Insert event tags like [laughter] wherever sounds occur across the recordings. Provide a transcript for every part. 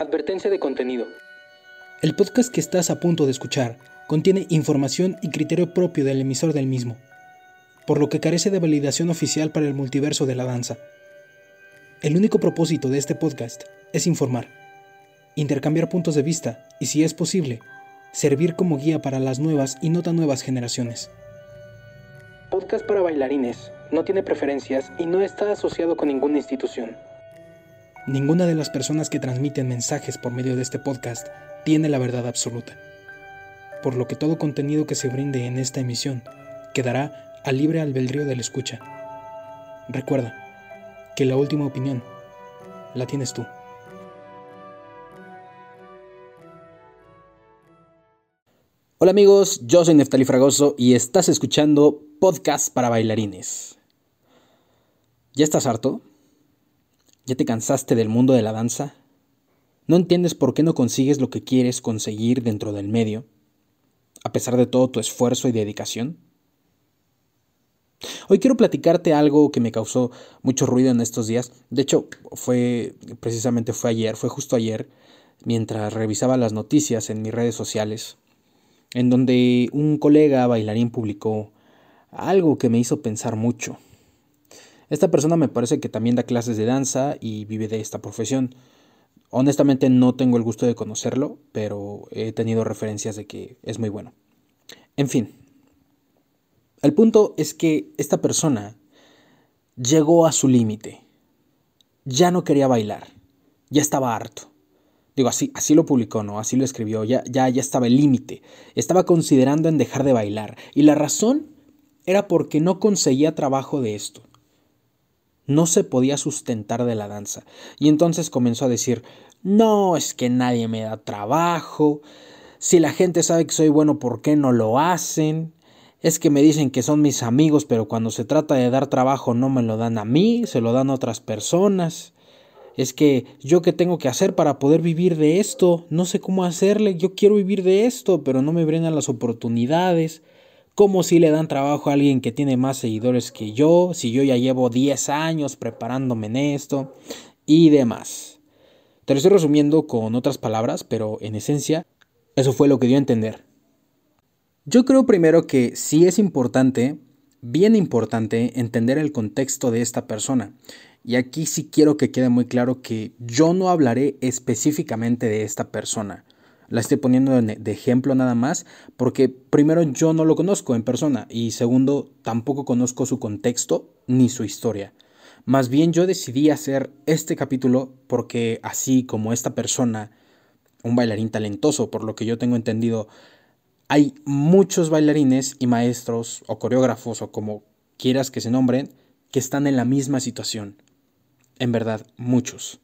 Advertencia de contenido. El podcast que estás a punto de escuchar contiene información y criterio propio del emisor del mismo, por lo que carece de validación oficial para el multiverso de la danza. El único propósito de este podcast es informar, intercambiar puntos de vista y, si es posible, servir como guía para las nuevas y no tan nuevas generaciones. Podcast para bailarines. No tiene preferencias y no está asociado con ninguna institución. Ninguna de las personas que transmiten mensajes por medio de este podcast tiene la verdad absoluta, por lo que todo contenido que se brinde en esta emisión quedará a libre albedrío del escucha. Recuerda que la última opinión la tienes tú. Hola amigos, yo soy Neftali Fragoso y estás escuchando Podcast para Bailarines. ¿Ya estás harto? ¿Ya te cansaste del mundo de la danza? ¿No entiendes por qué no consigues lo que quieres conseguir dentro del medio, a pesar de todo tu esfuerzo y dedicación? Hoy quiero platicarte algo que me causó mucho ruido en estos días. De hecho, fue precisamente fue ayer, fue justo ayer, mientras revisaba las noticias en mis redes sociales, en donde un colega bailarín publicó algo que me hizo pensar mucho. Esta persona me parece que también da clases de danza y vive de esta profesión. Honestamente no tengo el gusto de conocerlo, pero he tenido referencias de que es muy bueno. En fin, el punto es que esta persona llegó a su límite. Ya no quería bailar, ya estaba harto. Digo, así, así lo publicó, ¿no? Así lo escribió, ya, ya, ya estaba el límite. Estaba considerando en dejar de bailar. Y la razón era porque no conseguía trabajo de esto no se podía sustentar de la danza. Y entonces comenzó a decir, no, es que nadie me da trabajo, si la gente sabe que soy bueno, ¿por qué no lo hacen? Es que me dicen que son mis amigos, pero cuando se trata de dar trabajo no me lo dan a mí, se lo dan a otras personas. Es que yo qué tengo que hacer para poder vivir de esto, no sé cómo hacerle, yo quiero vivir de esto, pero no me brindan las oportunidades como si le dan trabajo a alguien que tiene más seguidores que yo, si yo ya llevo 10 años preparándome en esto y demás. Te lo estoy resumiendo con otras palabras, pero en esencia eso fue lo que dio a entender. Yo creo primero que sí es importante, bien importante, entender el contexto de esta persona. Y aquí sí quiero que quede muy claro que yo no hablaré específicamente de esta persona. La estoy poniendo de ejemplo nada más porque primero yo no lo conozco en persona y segundo tampoco conozco su contexto ni su historia. Más bien yo decidí hacer este capítulo porque así como esta persona, un bailarín talentoso, por lo que yo tengo entendido, hay muchos bailarines y maestros o coreógrafos o como quieras que se nombren que están en la misma situación. En verdad, muchos.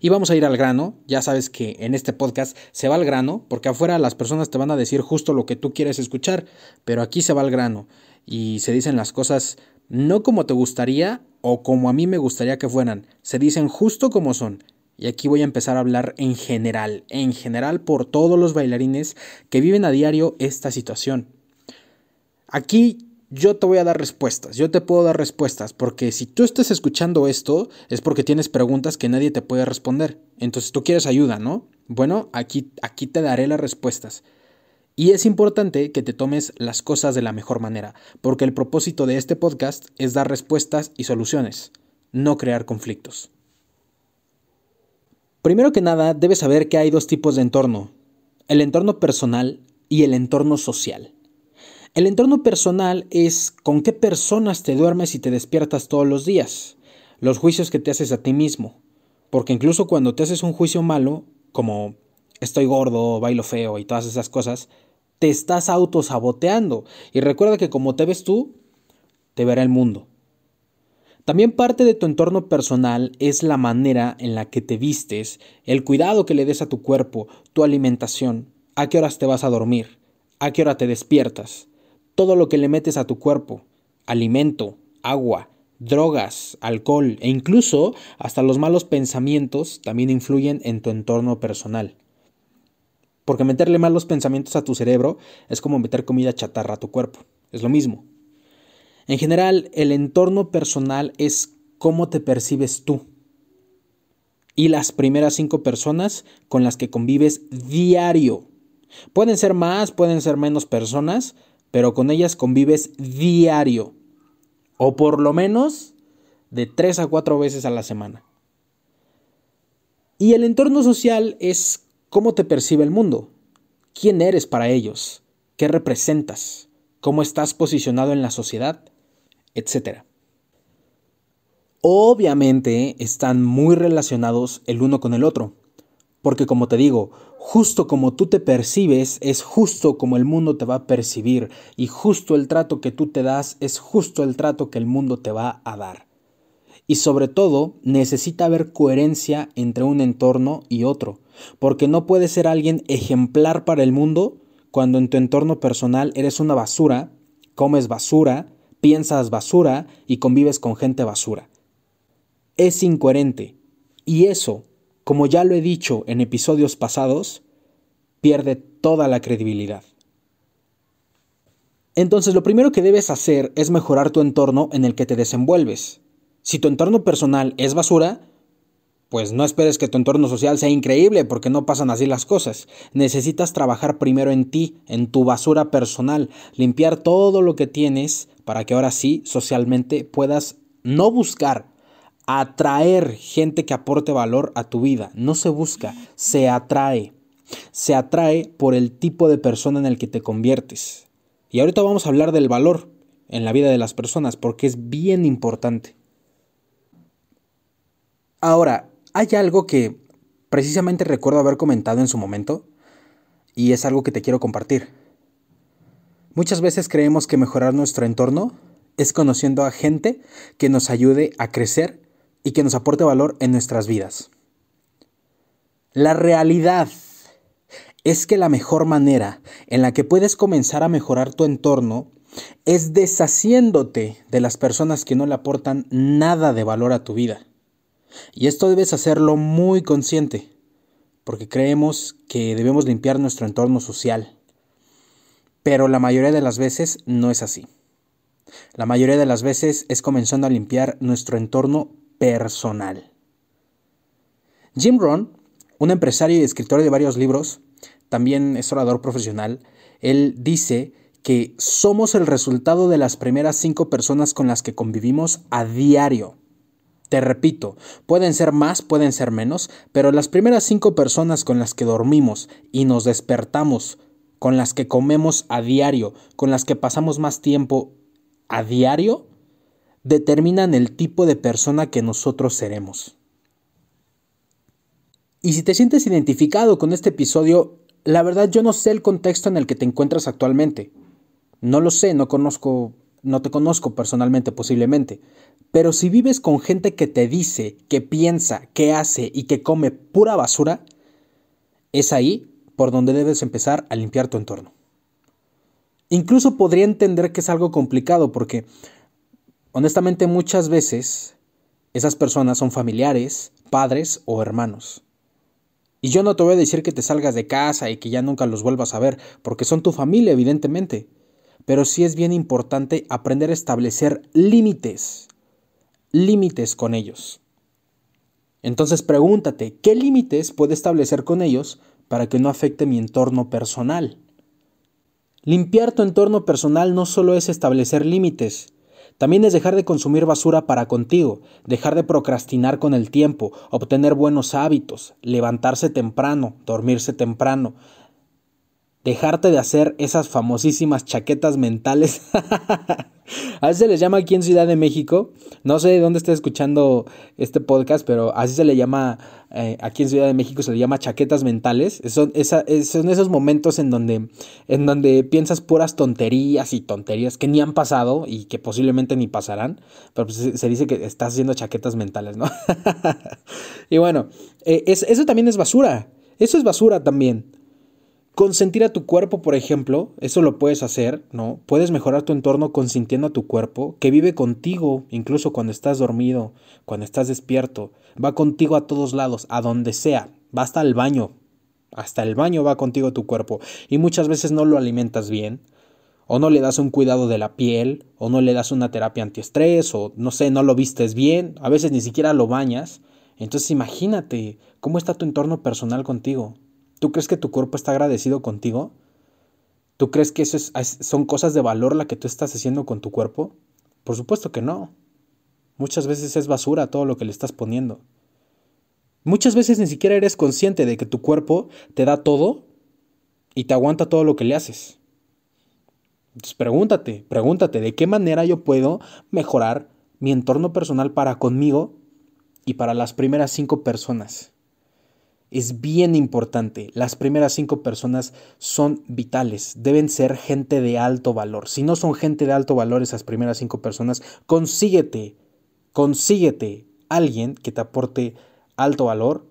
Y vamos a ir al grano, ya sabes que en este podcast se va al grano, porque afuera las personas te van a decir justo lo que tú quieres escuchar, pero aquí se va al grano y se dicen las cosas no como te gustaría o como a mí me gustaría que fueran, se dicen justo como son. Y aquí voy a empezar a hablar en general, en general por todos los bailarines que viven a diario esta situación. Aquí yo te voy a dar respuestas, yo te puedo dar respuestas, porque si tú estás escuchando esto es porque tienes preguntas que nadie te puede responder. Entonces tú quieres ayuda, ¿no? Bueno, aquí, aquí te daré las respuestas. Y es importante que te tomes las cosas de la mejor manera, porque el propósito de este podcast es dar respuestas y soluciones, no crear conflictos. Primero que nada, debes saber que hay dos tipos de entorno, el entorno personal y el entorno social. El entorno personal es con qué personas te duermes y te despiertas todos los días, los juicios que te haces a ti mismo, porque incluso cuando te haces un juicio malo, como estoy gordo, bailo feo y todas esas cosas, te estás autosaboteando. Y recuerda que como te ves tú, te verá el mundo. También parte de tu entorno personal es la manera en la que te vistes, el cuidado que le des a tu cuerpo, tu alimentación, a qué horas te vas a dormir, a qué hora te despiertas todo lo que le metes a tu cuerpo, alimento, agua, drogas, alcohol e incluso hasta los malos pensamientos también influyen en tu entorno personal. Porque meterle malos pensamientos a tu cerebro es como meter comida chatarra a tu cuerpo, es lo mismo. En general, el entorno personal es cómo te percibes tú. y las primeras cinco personas con las que convives diario. Pueden ser más, pueden ser menos personas, pero con ellas convives diario. O por lo menos de tres a cuatro veces a la semana. Y el entorno social es cómo te percibe el mundo, quién eres para ellos, qué representas, cómo estás posicionado en la sociedad, etc. Obviamente están muy relacionados el uno con el otro, porque como te digo, justo como tú te percibes es justo como el mundo te va a percibir y justo el trato que tú te das es justo el trato que el mundo te va a dar. Y sobre todo, necesita haber coherencia entre un entorno y otro, porque no puedes ser alguien ejemplar para el mundo cuando en tu entorno personal eres una basura, comes basura, piensas basura y convives con gente basura. Es incoherente. Y eso, como ya lo he dicho en episodios pasados, pierde toda la credibilidad. Entonces lo primero que debes hacer es mejorar tu entorno en el que te desenvuelves. Si tu entorno personal es basura, pues no esperes que tu entorno social sea increíble porque no pasan así las cosas. Necesitas trabajar primero en ti, en tu basura personal, limpiar todo lo que tienes para que ahora sí socialmente puedas no buscar atraer gente que aporte valor a tu vida. No se busca, se atrae. Se atrae por el tipo de persona en el que te conviertes. Y ahorita vamos a hablar del valor en la vida de las personas porque es bien importante. Ahora, hay algo que precisamente recuerdo haber comentado en su momento y es algo que te quiero compartir. Muchas veces creemos que mejorar nuestro entorno es conociendo a gente que nos ayude a crecer y que nos aporte valor en nuestras vidas. La realidad es que la mejor manera en la que puedes comenzar a mejorar tu entorno es deshaciéndote de las personas que no le aportan nada de valor a tu vida. Y esto debes hacerlo muy consciente, porque creemos que debemos limpiar nuestro entorno social. Pero la mayoría de las veces no es así. La mayoría de las veces es comenzando a limpiar nuestro entorno personal. Jim Rohn, un empresario y escritor de varios libros, también es orador profesional, él dice que somos el resultado de las primeras cinco personas con las que convivimos a diario. Te repito, pueden ser más, pueden ser menos, pero las primeras cinco personas con las que dormimos y nos despertamos, con las que comemos a diario, con las que pasamos más tiempo a diario, determinan el tipo de persona que nosotros seremos. Y si te sientes identificado con este episodio, la verdad yo no sé el contexto en el que te encuentras actualmente. No lo sé, no conozco, no te conozco personalmente posiblemente, pero si vives con gente que te dice, que piensa, que hace y que come pura basura, es ahí por donde debes empezar a limpiar tu entorno. Incluso podría entender que es algo complicado porque honestamente muchas veces esas personas son familiares, padres o hermanos. Y yo no te voy a decir que te salgas de casa y que ya nunca los vuelvas a ver, porque son tu familia, evidentemente. Pero sí es bien importante aprender a establecer límites límites con ellos. Entonces pregúntate, ¿qué límites puedo establecer con ellos para que no afecte mi entorno personal? Limpiar tu entorno personal no solo es establecer límites, también es dejar de consumir basura para contigo, dejar de procrastinar con el tiempo, obtener buenos hábitos, levantarse temprano, dormirse temprano, dejarte de hacer esas famosísimas chaquetas mentales. [laughs] a veces se les llama aquí en Ciudad de México, no sé de dónde esté escuchando este podcast, pero así se le llama, eh, aquí en Ciudad de México se le llama chaquetas mentales. Son, son esos momentos en donde, en donde piensas puras tonterías y tonterías que ni han pasado y que posiblemente ni pasarán, pero pues se, dice que estás haciendo chaquetas mentales, ¿no? [laughs] y bueno, eh, eso también es basura, eso es basura también. Consentir a tu cuerpo, por ejemplo, eso lo puedes hacer, ¿no? Puedes mejorar tu entorno consintiendo a tu cuerpo, que vive contigo, incluso cuando estás dormido, cuando estás despierto, va contigo a todos lados, a donde sea, va hasta el baño, hasta el baño va contigo tu cuerpo, y muchas veces no lo alimentas bien, o no le das un cuidado de la piel, o no le das una terapia antiestrés, o no sé, no lo vistes bien, a veces ni siquiera lo bañas, Entonces imagínate cómo está tu entorno personal contigo. ¿Tú crees que tu cuerpo está agradecido contigo? ¿Tú crees que eso son cosas de valor la que tú estás haciendo con tu cuerpo? Por supuesto que no. Muchas veces es basura todo lo que le estás poniendo. Muchas veces ni siquiera eres consciente de que tu cuerpo te da todo y te aguanta todo lo que le haces. Entonces pregúntate, pregúntate de qué manera yo puedo mejorar mi entorno personal para conmigo y para las primeras cinco personas. Es bien importante, las primeras cinco personas son vitales, deben ser gente de alto valor. Si no son gente de alto valor esas primeras cinco personas, consíguete, consíguete alguien que te aporte alto valor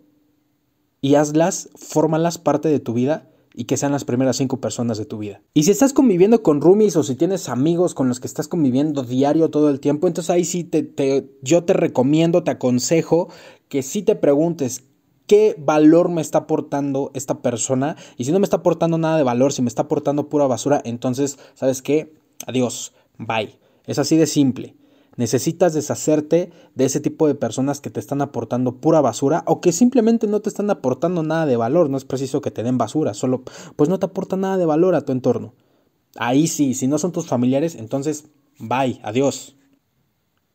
y hazlas, fórmalas parte de tu vida y que sean las primeras cinco personas de tu vida. Y si estás conviviendo con roomies o si tienes amigos con los que estás conviviendo diario todo el tiempo, entonces ahí sí te, yo te recomiendo, te aconsejo que sí te preguntes qué valor me está aportando esta persona y si no me está aportando nada de valor, si me está aportando pura basura, entonces, ¿sabes qué? Adiós, bye. Es así de simple. Necesitas deshacerte de ese tipo de personas que te están aportando pura basura o que simplemente no te están aportando nada de valor. No es preciso que te den basura, solo pues no te aporta nada de valor a tu entorno. Ahí sí, si no son tus familiares, entonces bye, adiós.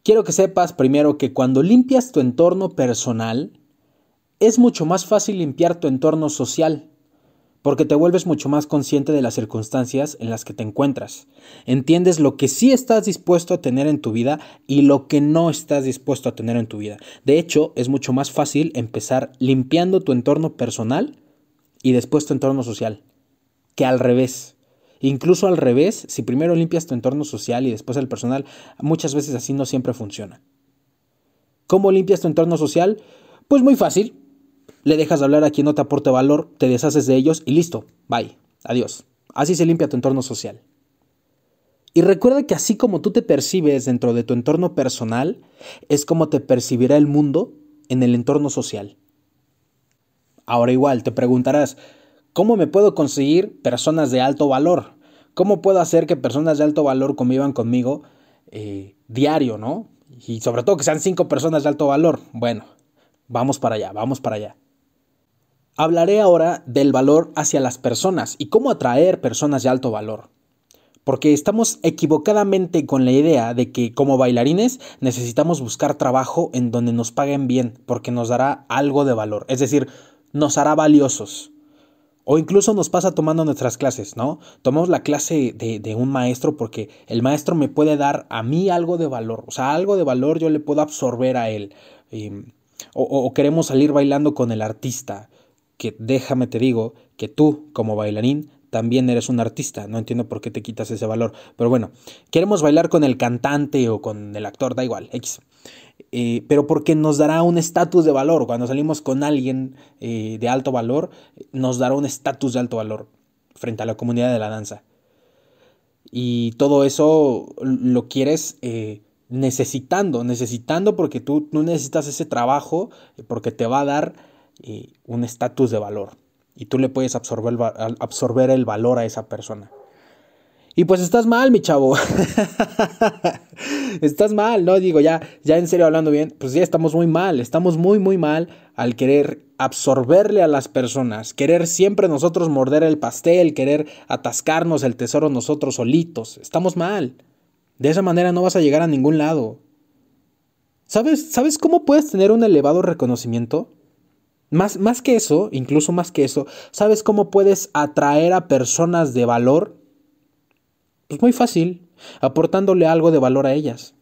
Quiero que sepas primero que cuando limpias tu entorno personal, es mucho más fácil limpiar tu entorno social porque te vuelves mucho más consciente de las circunstancias en las que te encuentras. Entiendes lo que sí estás dispuesto a tener en tu vida y lo que no estás dispuesto a tener en tu vida. De hecho, es mucho más fácil empezar limpiando tu entorno personal y después tu entorno social, que al revés. Incluso al revés, si primero limpias tu entorno social y después el personal, muchas veces así no siempre funciona. ¿Cómo limpias tu entorno social? Pues muy fácil, le dejas de hablar a quien no te aporte valor, te deshaces de ellos y listo, bye, adiós. Así se limpia tu entorno social. Y recuerda que así como tú te percibes dentro de tu entorno personal, es como te percibirá el mundo en el entorno social. Ahora igual, te preguntarás, ¿cómo me puedo conseguir personas de alto valor? ¿Cómo puedo hacer que personas de alto valor convivan conmigo eh, diario, no? Y sobre todo que sean cinco personas de alto valor. Bueno, vamos para allá, vamos para allá. Hablaré ahora del valor hacia las personas y cómo atraer personas de alto valor. Porque estamos equivocadamente con la idea de que como bailarines necesitamos buscar trabajo en donde nos paguen bien, porque nos dará algo de valor, es decir, nos hará valiosos. O incluso nos pasa tomando nuestras clases, ¿no? Tomamos la clase de, un maestro porque el maestro me puede dar a mí algo de valor, o sea, algo de valor yo le puedo absorber a él. O queremos salir bailando con el artista que déjame te digo que tú como bailarín también eres un artista, no entiendo por qué te quitas ese valor, pero bueno, queremos bailar con el cantante o con el actor, da igual, X. Eh, pero porque nos dará un estatus de valor, cuando salimos con alguien eh, de alto valor, nos dará un estatus de alto valor frente a la comunidad de la danza. Y todo eso lo quieres eh, necesitando, necesitando porque tú, tú necesitas ese trabajo, porque te va a dar un estatus de valor y tú le puedes absorber, absorber el valor a esa persona. Y pues estás mal, mi chavo. [laughs] estás mal, ¿no? Digo, ya, ya en serio hablando bien, pues ya estamos muy mal, estamos muy, muy mal al querer absorberle a las personas, querer siempre nosotros morder el pastel, querer atascarnos el tesoro nosotros solitos. Estamos mal. De esa manera no vas a llegar a ningún lado. ¿Sabes, ¿Sabes cómo puedes tener un elevado reconocimiento? Más, más que eso, incluso más que eso, ¿sabes cómo puedes atraer a personas de valor? Pues muy fácil, aportándole algo de valor a ellas.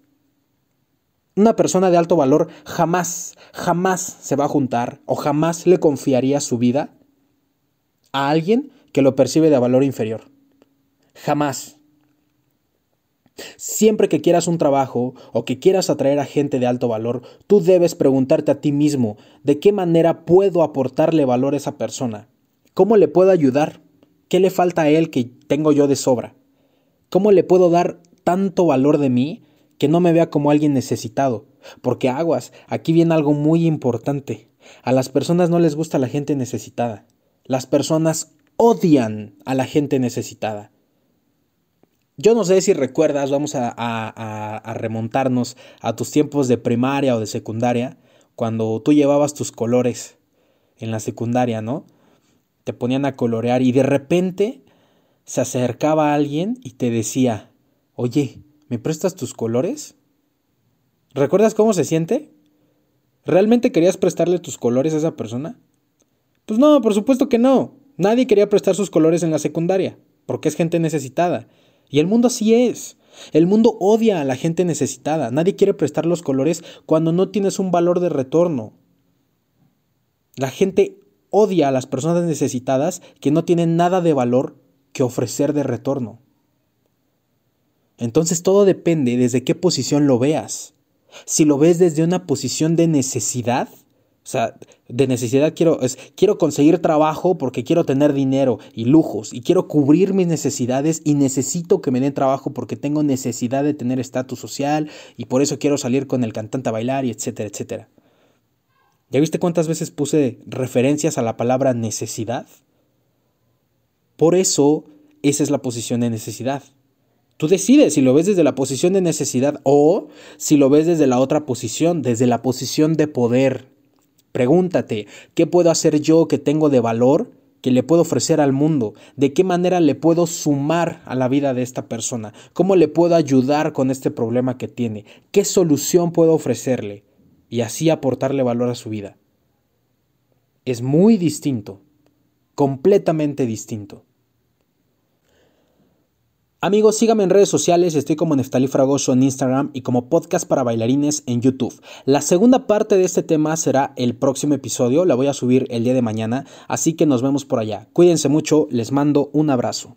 Una persona de alto valor jamás, jamás se va a juntar o jamás le confiaría su vida a alguien que lo percibe de valor inferior. Jamás. Siempre que quieras un trabajo o que quieras atraer a gente de alto valor, tú debes preguntarte a ti mismo de qué manera puedo aportarle valor a esa persona. ¿Cómo le puedo ayudar? ¿Qué le falta a él que tengo yo de sobra? ¿Cómo le puedo dar tanto valor de mí que no me vea como alguien necesitado? Porque aguas, aquí viene algo muy importante. A las personas no les gusta la gente necesitada. Las personas odian a la gente necesitada. Yo no sé si recuerdas, vamos a, remontarnos a tus tiempos de primaria o de secundaria, cuando tú llevabas tus colores en la secundaria, ¿no? Te ponían a colorear y de repente se acercaba alguien y te decía, oye, ¿me prestas tus colores? ¿Recuerdas cómo se siente? ¿Realmente querías prestarle tus colores a esa persona? Pues no, por supuesto que no. Nadie quería prestar sus colores en la secundaria, porque es gente necesitada. Y el mundo así es. El mundo odia a la gente necesitada. Nadie quiere prestar los colores cuando no tienes un valor de retorno. La gente odia a las personas necesitadas que no tienen nada de valor que ofrecer de retorno. Entonces todo depende desde qué posición lo veas. Si lo ves desde una posición de necesidad, o sea, de necesidad quiero, es, quiero conseguir trabajo porque quiero tener dinero y lujos y quiero cubrir mis necesidades y necesito que me den trabajo porque tengo necesidad de tener estatus social y por eso quiero salir con el cantante a bailar y etcétera, etcétera. ¿Ya viste cuántas veces puse referencias a la palabra necesidad? Por eso, esa es la posición de necesidad. Tú decides si lo ves desde la posición de necesidad o si lo ves desde la otra posición, desde la posición de poder. Pregúntate, ¿qué puedo hacer yo que tengo de valor que le puedo ofrecer al mundo? ¿De qué manera le puedo sumar a la vida de esta persona? ¿Cómo le puedo ayudar con este problema que tiene? ¿Qué solución puedo ofrecerle? y así aportarle valor a su vida. Es muy distinto, completamente distinto. Amigos, síganme en redes sociales, estoy como Neftalí Fragoso en Instagram y como podcast para bailarines en YouTube. La segunda parte de este tema será el próximo episodio, la voy a subir el día de mañana, así que nos vemos por allá. Cuídense mucho, les mando un abrazo.